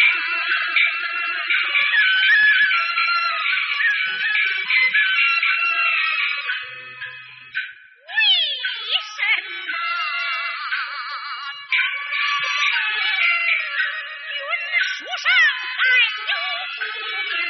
为什么云书上还有字？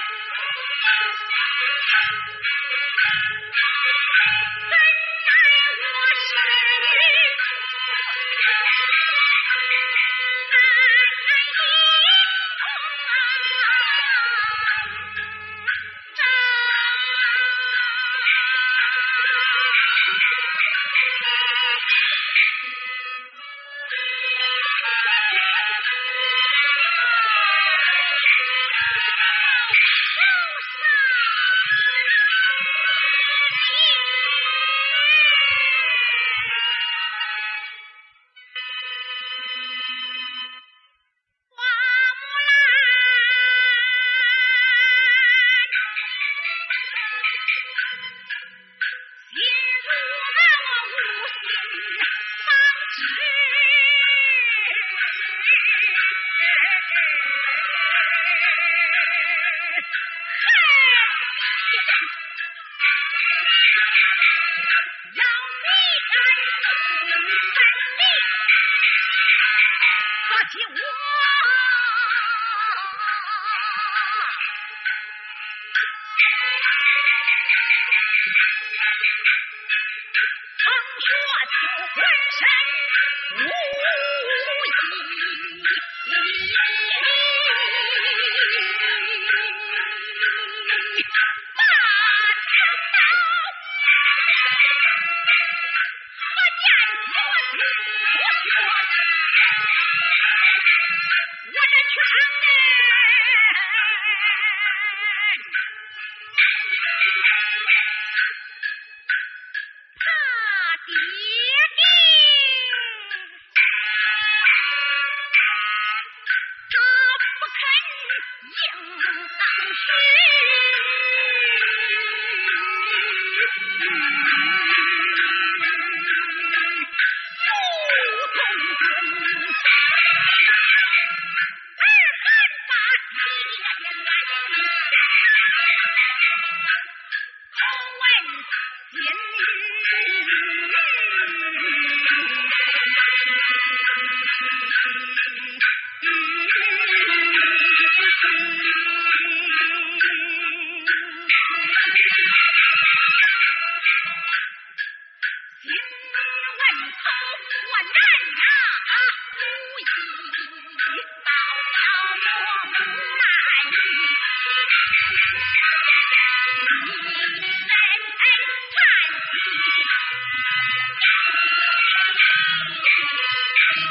怎奈何世报安宁团呀。救我。曾说求魂神无。是不同天二拜三拜红外线 Thank you.